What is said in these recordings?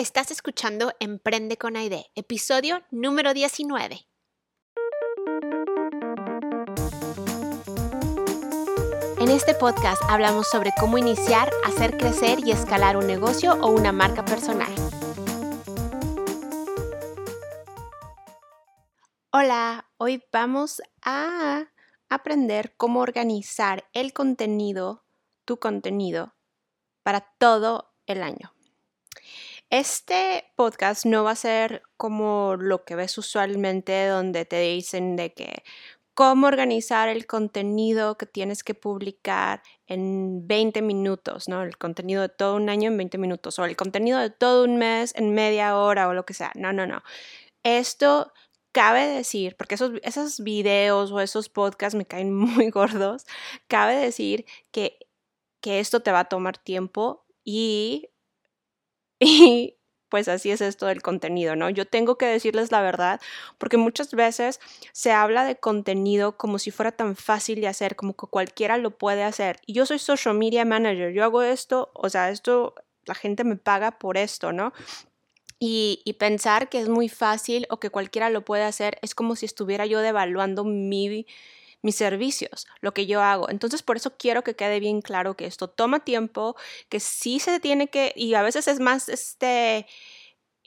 Estás escuchando Emprende con Aide, episodio número 19. En este podcast hablamos sobre cómo iniciar, hacer crecer y escalar un negocio o una marca personal. Hola, hoy vamos a aprender cómo organizar el contenido, tu contenido, para todo el año. Este podcast no va a ser como lo que ves usualmente donde te dicen de que cómo organizar el contenido que tienes que publicar en 20 minutos, ¿no? El contenido de todo un año en 20 minutos o el contenido de todo un mes en media hora o lo que sea. No, no, no. Esto cabe decir, porque esos, esos videos o esos podcasts me caen muy gordos, cabe decir que, que esto te va a tomar tiempo y y pues así es esto del contenido, ¿no? Yo tengo que decirles la verdad porque muchas veces se habla de contenido como si fuera tan fácil de hacer, como que cualquiera lo puede hacer. Y yo soy social media manager, yo hago esto, o sea, esto, la gente me paga por esto, ¿no? Y, y, pensar que es muy fácil o que cualquiera lo puede hacer es como si estuviera yo devaluando mi, mis servicios, lo que yo hago. Entonces, por eso quiero que quede bien claro que esto toma tiempo, que sí se tiene que, y a veces es más este...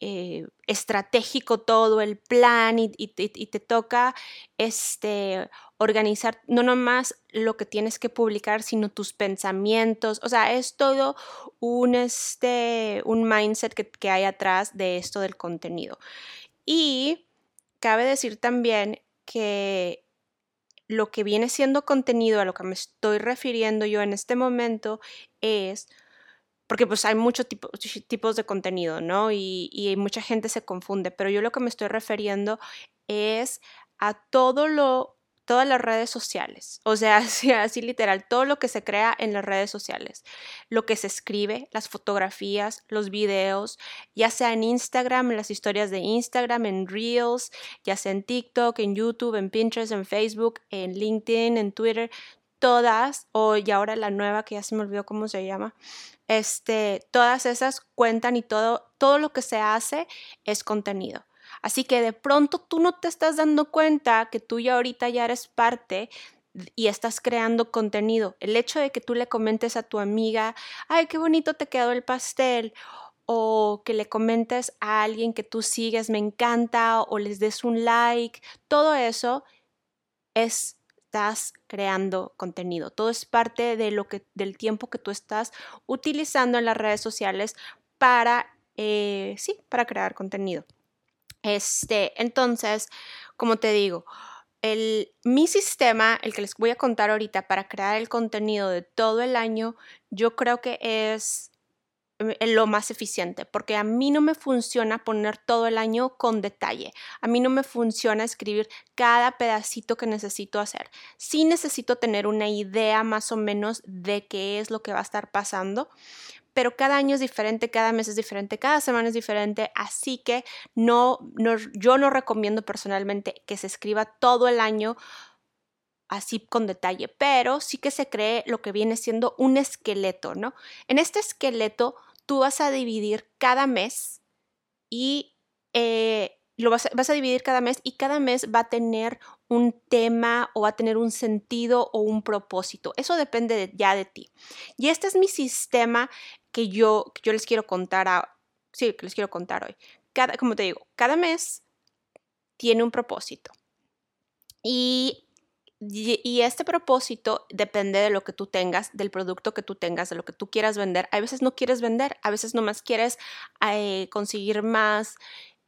Eh, estratégico todo el plan y, te toca este, organizar no nomás lo que tienes que publicar, sino tus pensamientos. O sea, es todo un, este, un mindset que, que hay atrás de esto del contenido. Y cabe decir también que lo que viene siendo contenido, a lo que me estoy refiriendo yo en este momento, es, porque pues hay muchos tipos de contenido, ¿no? Y, y mucha gente se confunde, pero yo lo que me estoy refiriendo es a todo lo todas las redes sociales, o sea, así, literal, todo lo que se crea en las redes sociales, lo que se escribe, las fotografías, los videos, ya sea en Instagram, en las historias de Instagram, en Reels, ya sea en TikTok, en YouTube, en Pinterest, en Facebook, en LinkedIn, en Twitter, todas, o y ahora la nueva que ya se me olvidó cómo se llama, este, todas esas cuentan y todo, todo lo que se hace es contenido. Así que de pronto tú no te estás dando cuenta que tú ya ahorita ya eres parte y estás creando contenido. El hecho de que tú le comentes a tu amiga, ay, qué bonito te quedó el pastel, o que le comentes a alguien que tú sigues, me encanta, o les des un like, todo eso es estás creando contenido. Todo es parte de lo que, del tiempo que tú estás utilizando en las redes sociales para, eh, sí, para crear contenido. Este, entonces, como te digo, el, mi sistema, el que les voy a contar ahorita para crear el contenido de todo el año, yo creo que es eh, lo más eficiente, porque a mí no me funciona poner todo el año con detalle. A mí no me funciona escribir cada pedacito que necesito hacer. Sí necesito tener una idea más o menos de qué es lo que va a estar pasando, pero cada año es diferente, cada mes es diferente, cada semana es diferente, así que no, no, yo no recomiendo personalmente que se escriba todo el año así con detalle, pero sí que se cree lo que viene siendo un esqueleto, ¿no? En este esqueleto tú vas a dividir cada mes y eh, lo vas, a dividir cada mes y cada mes va a tener un tema o va a tener un sentido o un propósito. Eso depende ya de ti. Y este es mi sistema que yo, yo les quiero contar a, sí, que les quiero contar hoy. Cada, como te digo, cada mes tiene un propósito. Y y, este propósito depende de lo que tú tengas, del producto que tú tengas, de lo que tú quieras vender. A veces no quieres vender, a veces nomás quieres eh, conseguir más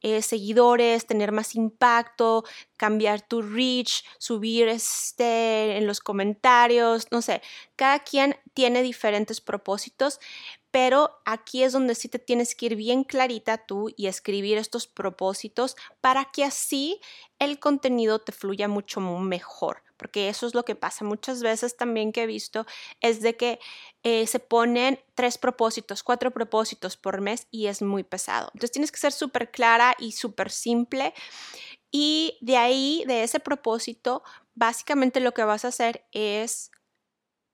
eh, seguidores, tener más impacto, cambiar tu reach, subir este en los comentarios, no sé, cada quien tiene diferentes propósitos, pero aquí es donde sí te tienes que ir bien clarita tú y escribir estos propósitos para que así el contenido te fluya mucho mejor porque eso es lo que pasa muchas veces también que he visto, es de que eh, se ponen tres propósitos, cuatro propósitos por mes y es muy pesado. Entonces tienes que ser súper clara y súper simple. Y de ahí, de ese propósito, básicamente lo que vas a hacer es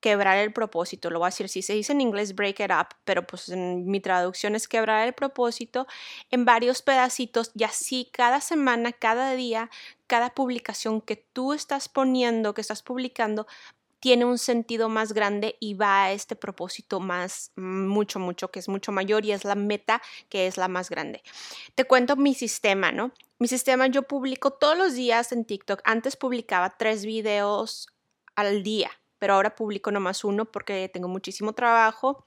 quebrar el propósito. Lo voy a decir, si se dice en inglés break it up, pero pues en mi traducción es quebrar el propósito en varios pedacitos y así cada semana, cada día, cada publicación que tú estás poniendo, que estás publicando, tiene un sentido más grande y va a este propósito más, mucho, mucho, que es mucho mayor y es la meta que es la más grande. Te cuento mi sistema, ¿no? Mi sistema yo publico todos los días en TikTok. Antes publicaba tres videos al día pero ahora publico nomás uno porque tengo muchísimo trabajo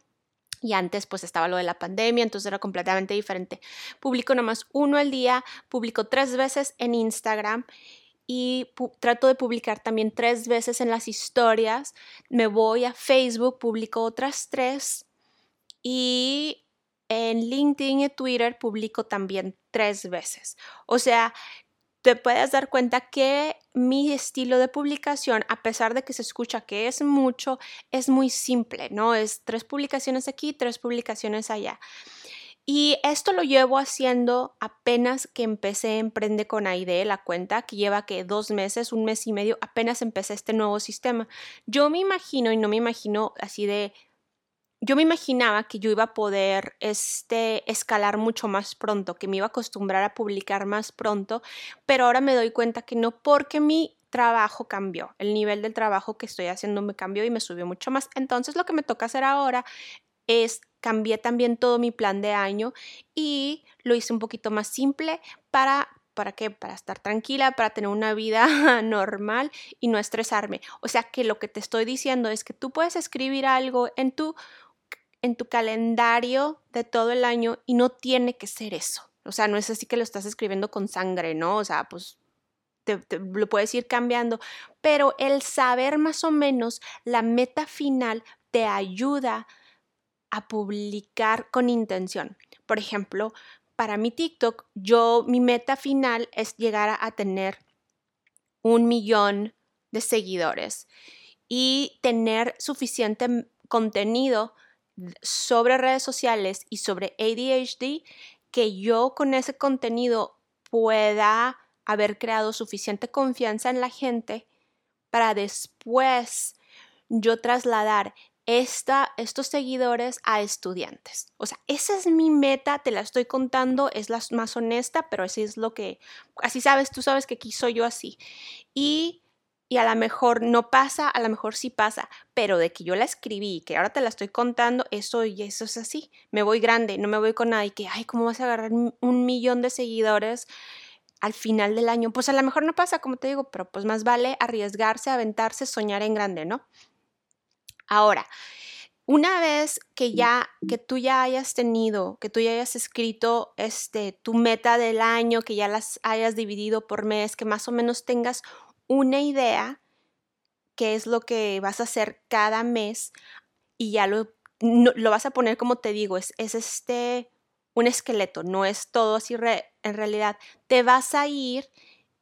y antes pues estaba lo de la pandemia, entonces era completamente diferente. Publico nomás uno al día, publico tres veces en Instagram y trato de publicar también tres veces en las historias. Me voy a Facebook, publico otras tres y en LinkedIn y Twitter publico también tres veces. O sea, te puedes dar cuenta que mi estilo de publicación, a pesar de que se escucha que es mucho, es muy simple, ¿no? Es tres publicaciones aquí, tres publicaciones allá. Y esto lo llevo haciendo apenas que empecé Emprende con Aide, la cuenta, que lleva que dos meses, un mes y medio, apenas empecé este nuevo sistema. Yo me imagino, y no me imagino así de yo me imaginaba que yo iba a poder este, escalar mucho más pronto, que me iba a acostumbrar a publicar más pronto, pero ahora me doy cuenta que no porque mi trabajo cambió, el nivel del trabajo que estoy haciendo me cambió y me subió mucho más. Entonces lo que me toca hacer ahora es cambié también todo mi plan de año y lo hice un poquito más simple para ¿Para qué? Para estar tranquila, para tener una vida normal y no estresarme. O sea que lo que te estoy diciendo es que tú puedes escribir algo en tu en tu calendario de todo el año y no tiene que ser eso. O sea, no es así que lo estás escribiendo con sangre, ¿no? O sea, pues te, lo puedes ir cambiando, pero el saber más o menos la meta final te ayuda a publicar con intención. Por ejemplo, para mi TikTok, yo, mi meta final es llegar a tener un millón de seguidores y tener suficiente contenido sobre redes sociales y sobre ADHD que yo con ese contenido pueda haber creado suficiente confianza en la gente para después yo trasladar esta, estos seguidores a estudiantes. O sea, esa es mi meta, te la estoy contando, es la más honesta, pero así es lo que, así sabes, tú sabes que aquí yo así. Y y a lo mejor no pasa, a lo mejor sí pasa, pero de que yo la escribí y que ahora te la estoy contando, eso y eso es así. Me voy grande, no me voy con nadie que, ay, ¿cómo vas a agarrar un millón de seguidores al final del año? Pues a lo mejor no pasa, como te digo, pero pues más vale arriesgarse, aventarse, soñar en grande, ¿no? Ahora, una vez que ya, que tú ya hayas tenido, que tú ya hayas escrito este, tu meta del año, que ya las hayas dividido por mes, que más o menos tengas una idea, qué es lo que vas a hacer cada mes y ya lo, lo vas a poner como te digo, es, es este un esqueleto, no es todo así en realidad. Te vas a ir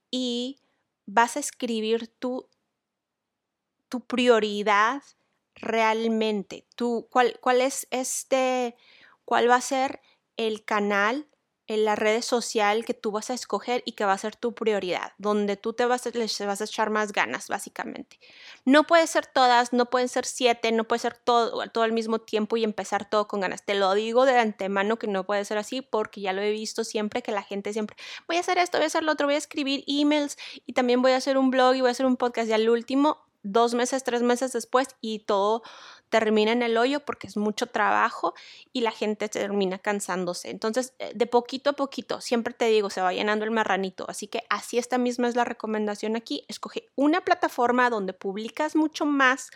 y vas a escribir tu, tu prioridad realmente. Tu, cuál, ¿Cuál es este? ¿Cuál va a ser el canal en la red social que tú vas a escoger y que va a ser tu prioridad, donde tú te vas a, vas a echar más ganas, básicamente. No puede ser todas, no pueden ser siete, no puede ser todo, todo al mismo tiempo y empezar todo con ganas. Te lo digo de antemano que no puede ser así porque ya lo he visto siempre que la gente siempre, voy a hacer esto, voy a hacer lo otro, voy a escribir emails y también voy a hacer un blog y voy a hacer un podcast y al último dos meses, tres meses después y todo termina en el hoyo porque es mucho trabajo y la gente termina cansándose. Entonces, eh, de poquito a poquito, siempre te digo, se va llenando el marranito. Así que así esta misma es la recomendación aquí. Escoge una plataforma donde publicas mucho más,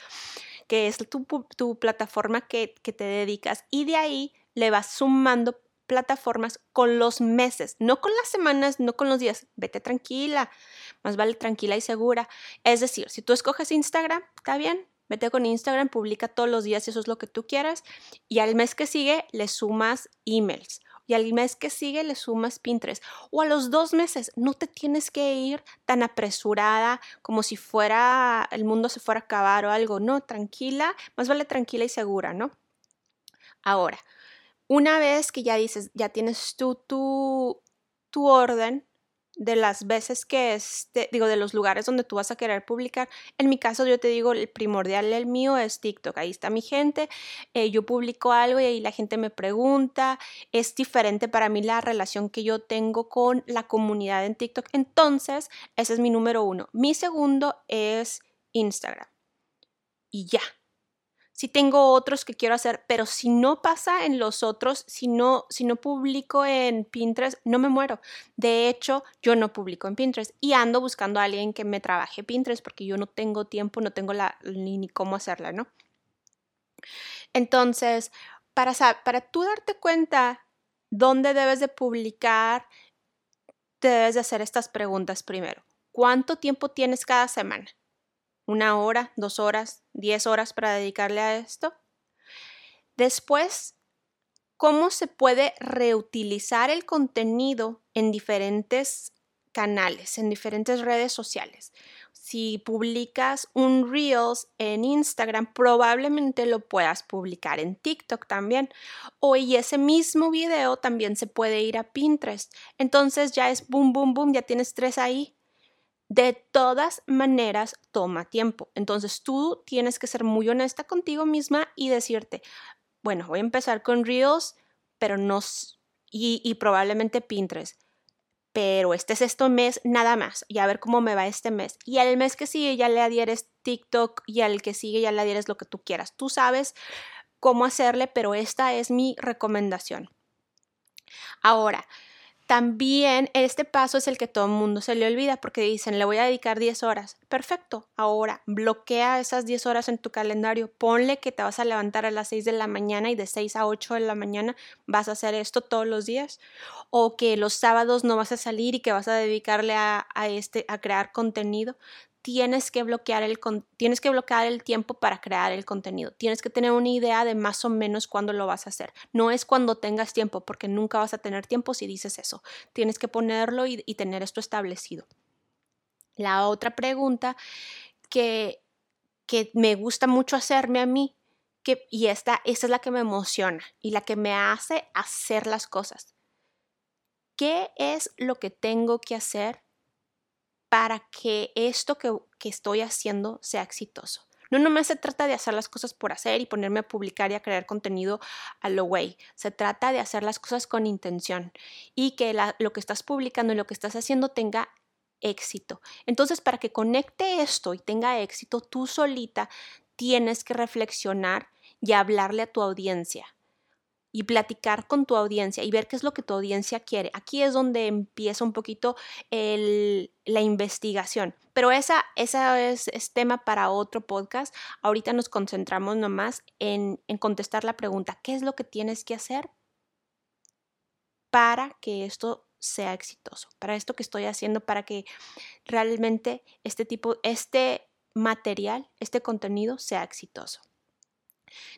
que es tu, tu plataforma que, que te dedicas y de ahí le vas sumando plataformas con los meses, no con las semanas, no con los días. Vete tranquila, más vale tranquila y segura. Es decir, si tú escoges Instagram, está bien, Vete con Instagram, publica todos los días si eso es lo que tú quieras. Y al mes que sigue le sumas emails. Y al mes que sigue le sumas Pinterest. O a los dos meses, no te tienes que ir tan apresurada como si fuera el mundo se fuera a acabar o algo. No, tranquila, más vale tranquila y segura, ¿no? Ahora, una vez que ya dices, ya tienes tú tu, tu orden, de las veces que este, digo, de los lugares donde tú vas a querer publicar. En mi caso, yo te digo, el primordial, el mío es TikTok. Ahí está mi gente. Eh, yo publico algo y ahí la gente me pregunta. Es diferente para mí la relación que yo tengo con la comunidad en TikTok. Entonces, ese es mi número uno. Mi segundo es Instagram. Y ya, si tengo otros que quiero hacer, pero si no pasa en los otros, si no, si no publico en Pinterest, no me muero. De hecho, yo no publico en Pinterest y ando buscando a alguien que me trabaje Pinterest porque yo no tengo tiempo, no tengo la, ni, ni cómo hacerla, ¿no? Entonces, para, para tú darte cuenta dónde debes de publicar, te debes de hacer estas preguntas primero. ¿Cuánto tiempo tienes cada semana? Una hora, dos horas, diez horas para dedicarle a esto. Después, cómo se puede reutilizar el contenido en diferentes canales, en diferentes redes sociales. Si publicas un Reels en Instagram, probablemente lo puedas publicar en TikTok también. O y ese mismo video también se puede ir a Pinterest. Entonces ya es boom, boom, boom, ya tienes tres ahí. De todas maneras, toma tiempo. Entonces tú tienes que ser muy honesta contigo misma y decirte, bueno, voy a empezar con Reels, pero no, y, probablemente Pinterest. Pero este es este mes nada más y a ver cómo me va este mes. Y al mes que sigue ya le adhieres TikTok y al que sigue ya le adhieres lo que tú quieras. Tú sabes cómo hacerle, pero esta es mi recomendación. Ahora, también este paso es el que todo el mundo se le olvida porque dicen, le voy a dedicar 10 horas. Perfecto, ahora bloquea esas 10 horas en tu calendario. Ponle que te vas a levantar a las 6 de la mañana y de 6 a 8 de la mañana vas a hacer esto todos los días. O que los sábados no vas a salir y que vas a dedicarle a, a este, a crear contenido tienes que bloquear el tienes que bloquear el tiempo para crear el contenido. Tienes que tener una idea de más o menos cuándo lo vas a hacer. No es cuando tengas tiempo, porque nunca vas a tener tiempo si dices eso. Tienes que ponerlo y, tener esto establecido. La otra pregunta que, que me gusta mucho hacerme a mí, que, y esta, esta es la que me emociona y la que me hace hacer las cosas. ¿Qué es lo que tengo que hacer para que esto que, estoy haciendo sea exitoso. No nomás se trata de hacer las cosas por hacer y ponerme a publicar y a crear contenido a lo way. Se trata de hacer las cosas con intención y que lo que estás publicando y lo que estás haciendo tenga éxito. Entonces, para que conecte esto y tenga éxito, tú solita tienes que reflexionar y hablarle a tu audiencia y platicar con tu audiencia y ver qué es lo que tu audiencia quiere. Aquí es donde empieza un poquito la investigación. Pero esa, esa es, tema para otro podcast. Ahorita nos concentramos nomás en, en contestar la pregunta, ¿qué es lo que tienes que hacer para que esto sea exitoso? Para esto que estoy haciendo, para que realmente este tipo, este material, este contenido sea exitoso.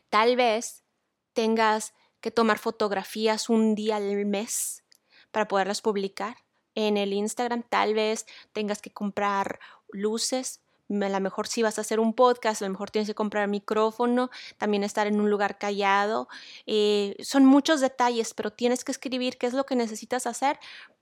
Tal vez tengas que tomar fotografías un día al mes para poderlas publicar. En el Instagram tal vez tengas que comprar luces. A lo mejor si vas a hacer un podcast, a lo mejor tienes que comprar micrófono, también estar en un lugar callado. Eh, son muchos detalles, pero tienes que escribir qué es lo que necesitas hacer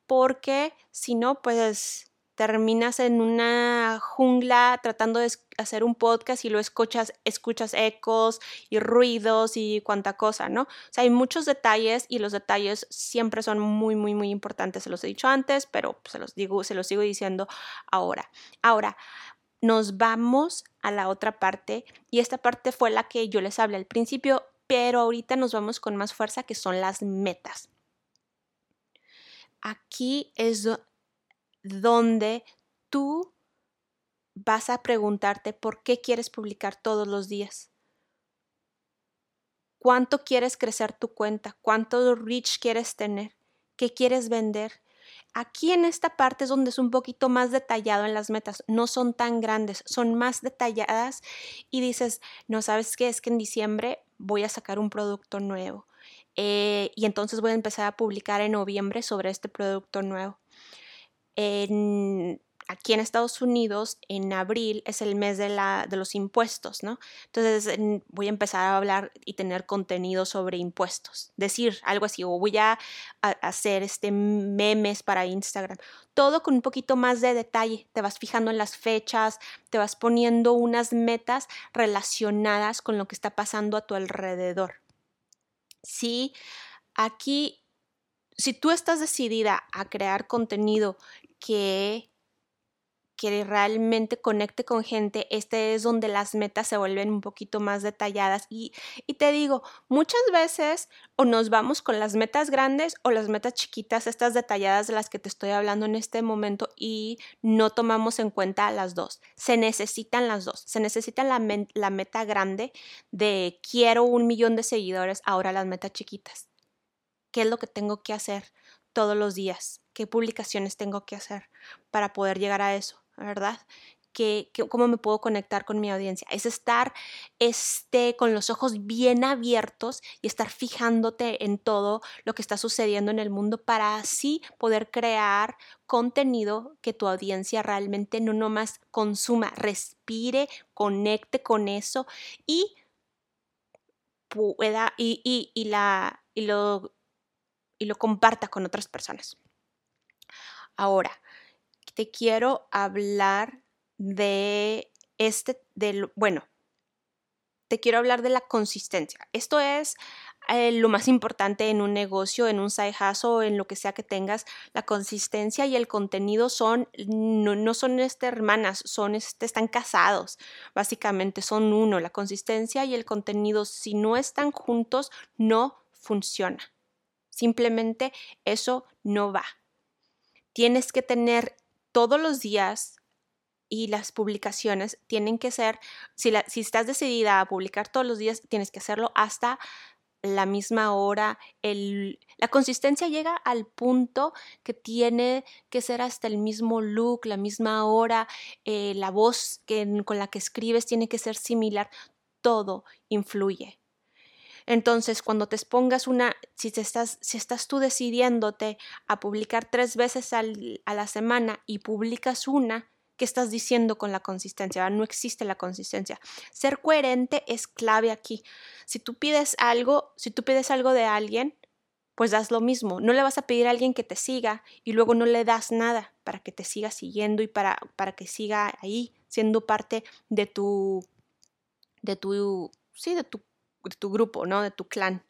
porque si no, pues terminas en una jungla tratando de hacer un podcast y lo escuchas, escuchas ecos y ruidos y cuánta cosa, ¿no? O sea, hay muchos detalles y los detalles siempre son muy, muy, muy importantes. Se los he dicho antes, pero se los digo, se los sigo diciendo ahora. Ahora, nos vamos a la otra parte y esta parte fue la que yo les hablé al principio, pero ahorita nos vamos con más fuerza que son las metas. Aquí es donde tú vas a preguntarte por qué quieres publicar todos los días. ¿Cuánto quieres crecer tu cuenta? ¿Cuánto reach quieres tener? ¿Qué quieres vender? Aquí en esta parte es donde es un poquito más detallado en las metas. No son tan grandes, son más detalladas y dices, no sabes qué, es que en diciembre voy a sacar un producto nuevo. Eh, y entonces voy a empezar a publicar en noviembre sobre este producto nuevo aquí en Estados Unidos, en abril es el mes de, la, de los impuestos, ¿no? Entonces voy a empezar a hablar y tener contenido sobre impuestos. Decir algo así, o voy a, hacer este memes para Instagram. Todo con un poquito más de detalle. Te vas fijando en las fechas, te vas poniendo unas metas relacionadas con lo que está pasando a tu alrededor. Sí, aquí, si tú estás decidida a crear contenido que que realmente conecte con gente, este es donde las metas se vuelven un poquito más detalladas. Y, y, te digo, muchas veces o nos vamos con las metas grandes o las metas chiquitas, estas detalladas de las que te estoy hablando en este momento y no tomamos en cuenta las dos. Se necesitan las dos. Se necesita la, la meta grande de quiero un millón de seguidores, ahora las metas chiquitas. ¿Qué es lo que tengo que hacer todos los días? ¿Qué publicaciones tengo que hacer para poder llegar a eso? ¿verdad? Que, cómo me puedo conectar con mi audiencia. Es estar este, con los ojos bien abiertos y estar fijándote en todo lo que está sucediendo en el mundo para así poder crear contenido que tu audiencia realmente no nomás consuma, respire, conecte con eso y pueda y, y, la, y, lo, y lo comparta con otras personas. Ahora, te quiero hablar de este, del, bueno, te quiero hablar de la consistencia. Esto es eh, lo más importante en un negocio, en un side hustle, en lo que sea que tengas. La consistencia y el contenido son, no, son este, hermanas, son, este, están casados, básicamente son uno. La consistencia y el contenido, si no están juntos, no funciona. Simplemente eso no va. Tienes que tener todos los días y las publicaciones tienen que ser, si, si estás decidida a publicar todos los días, tienes que hacerlo hasta la misma hora. El, la consistencia llega al punto que tiene que ser hasta el mismo look, la misma hora, eh, la voz que, con la que escribes tiene que ser similar. Todo influye. Entonces, cuando te expongas una, si, estás, si estás tú decidiéndote a publicar tres veces a la semana y publicas una, ¿qué estás diciendo con la consistencia? No existe la consistencia. Ser coherente es clave aquí. Si tú pides algo, si tú pides algo de alguien, pues das lo mismo. No le vas a pedir a alguien que te siga y luego no le das nada para que te siga siguiendo y para, para que siga ahí siendo parte de tu, de tu, sí, de tu de tu grupo, ¿no? De tu clan.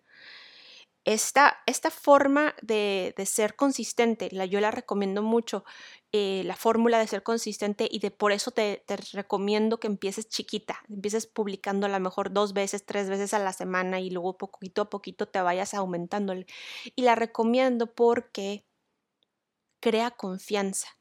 Esta, esta forma de, ser consistente, la, yo la recomiendo mucho, eh, la fórmula de ser consistente y de por eso te, te, recomiendo que empieces chiquita, empieces publicando a lo mejor dos veces, tres veces a la semana y luego poquito a poquito te vayas aumentándole. Y la recomiendo porque crea confianza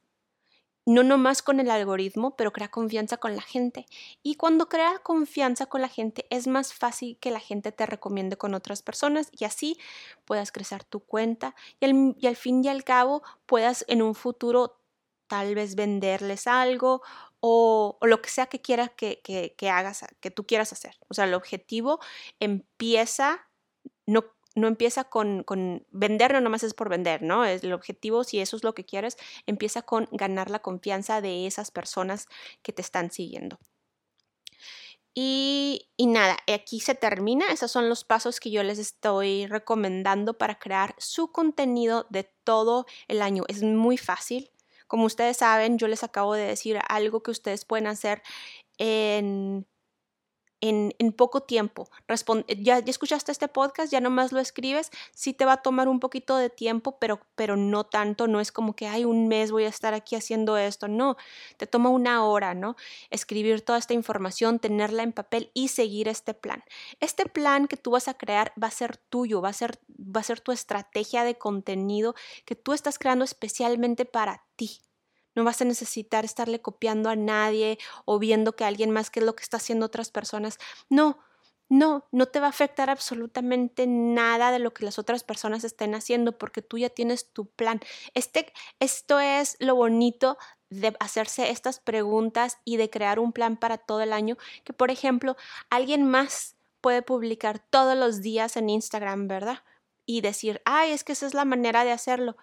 no nomás con el algoritmo, pero crea confianza con la gente. Y cuando crea confianza con la gente, es más fácil que la gente te recomiende con otras personas y así puedas crecer tu cuenta y al, fin y al cabo puedas en un futuro tal vez venderles algo o, lo que sea que quieras que, que, hagas, que tú quieras hacer. O sea, el objetivo empieza no no empieza con, vender, no nomás es por vender, ¿no? Es el objetivo, si eso es lo que quieres, empieza con ganar la confianza de esas personas que te están siguiendo. Y, y, nada, aquí se termina. Esos son los pasos que yo les estoy recomendando para crear su contenido de todo el año. Es muy fácil. Como ustedes saben, yo les acabo de decir algo que ustedes pueden hacer en en, poco tiempo. ya, ya, escuchaste este podcast, ya nomás lo escribes, sí te va a tomar un poquito de tiempo, pero, pero no tanto, no es como que, hay un mes voy a estar aquí haciendo esto, no, te toma una hora, ¿no? Escribir toda esta información, tenerla en papel y seguir este plan. Este plan que tú vas a crear va a ser tuyo, va a ser, va a ser tu estrategia de contenido que tú estás creando especialmente para ti. No vas a necesitar estarle copiando a nadie o viendo que alguien más que es lo que está haciendo otras personas. No, no, no te va a afectar absolutamente nada de lo que las otras personas estén haciendo porque tú ya tienes tu plan. Este, esto es lo bonito de hacerse estas preguntas y de crear un plan para todo el año, que por ejemplo, alguien más puede publicar todos los días en Instagram, ¿verdad? Y decir, ay, es que esa es la manera de hacerlo.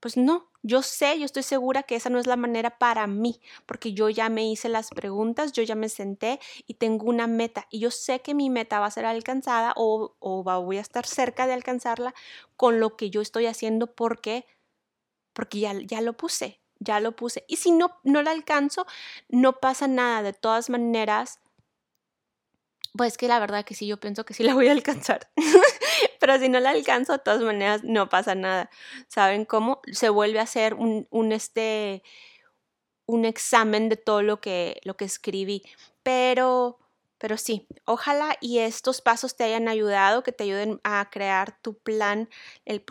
Pues no, Yo sé, yo estoy segura que esa no es la manera para mí, porque yo ya me hice las preguntas, yo ya me senté y tengo una meta y yo sé que mi meta va a ser alcanzada o, voy a estar cerca de alcanzarla con lo que yo estoy haciendo porque, porque ya, ya lo puse, ya lo puse. Y si no, no la alcanzo, no pasa nada. De todas maneras, pues que la verdad que sí, yo pienso que sí la voy a alcanzar. Pero si no la alcanzo, de todas maneras, no pasa nada. ¿Saben cómo? Se vuelve a hacer un, este, un examen de todo lo que, lo que escribí. Pero, pero sí, ojalá y estos pasos te hayan ayudado, que te ayuden a crear tu plan, el,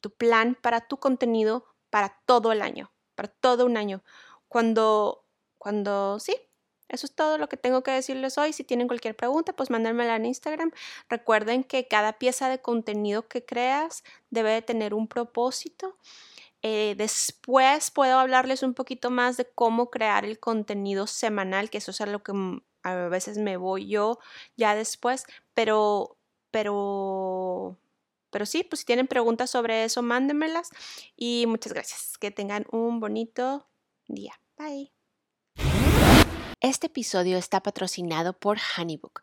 tu plan para tu contenido para todo el año, para todo un año. Cuando, cuando, sí, eso es todo lo que tengo que decirles hoy. Si tienen cualquier pregunta, pues mándenmela en Instagram. Recuerden que cada pieza de contenido que creas debe de tener un propósito. Eh, después puedo hablarles un poquito más de cómo crear el contenido semanal, que eso es lo que a veces me voy yo ya después, pero, pero, pero sí, pues si tienen preguntas sobre eso, mándenmelas y muchas gracias. Que tengan un bonito día. Bye. Este episodio está patrocinado por Honeybook.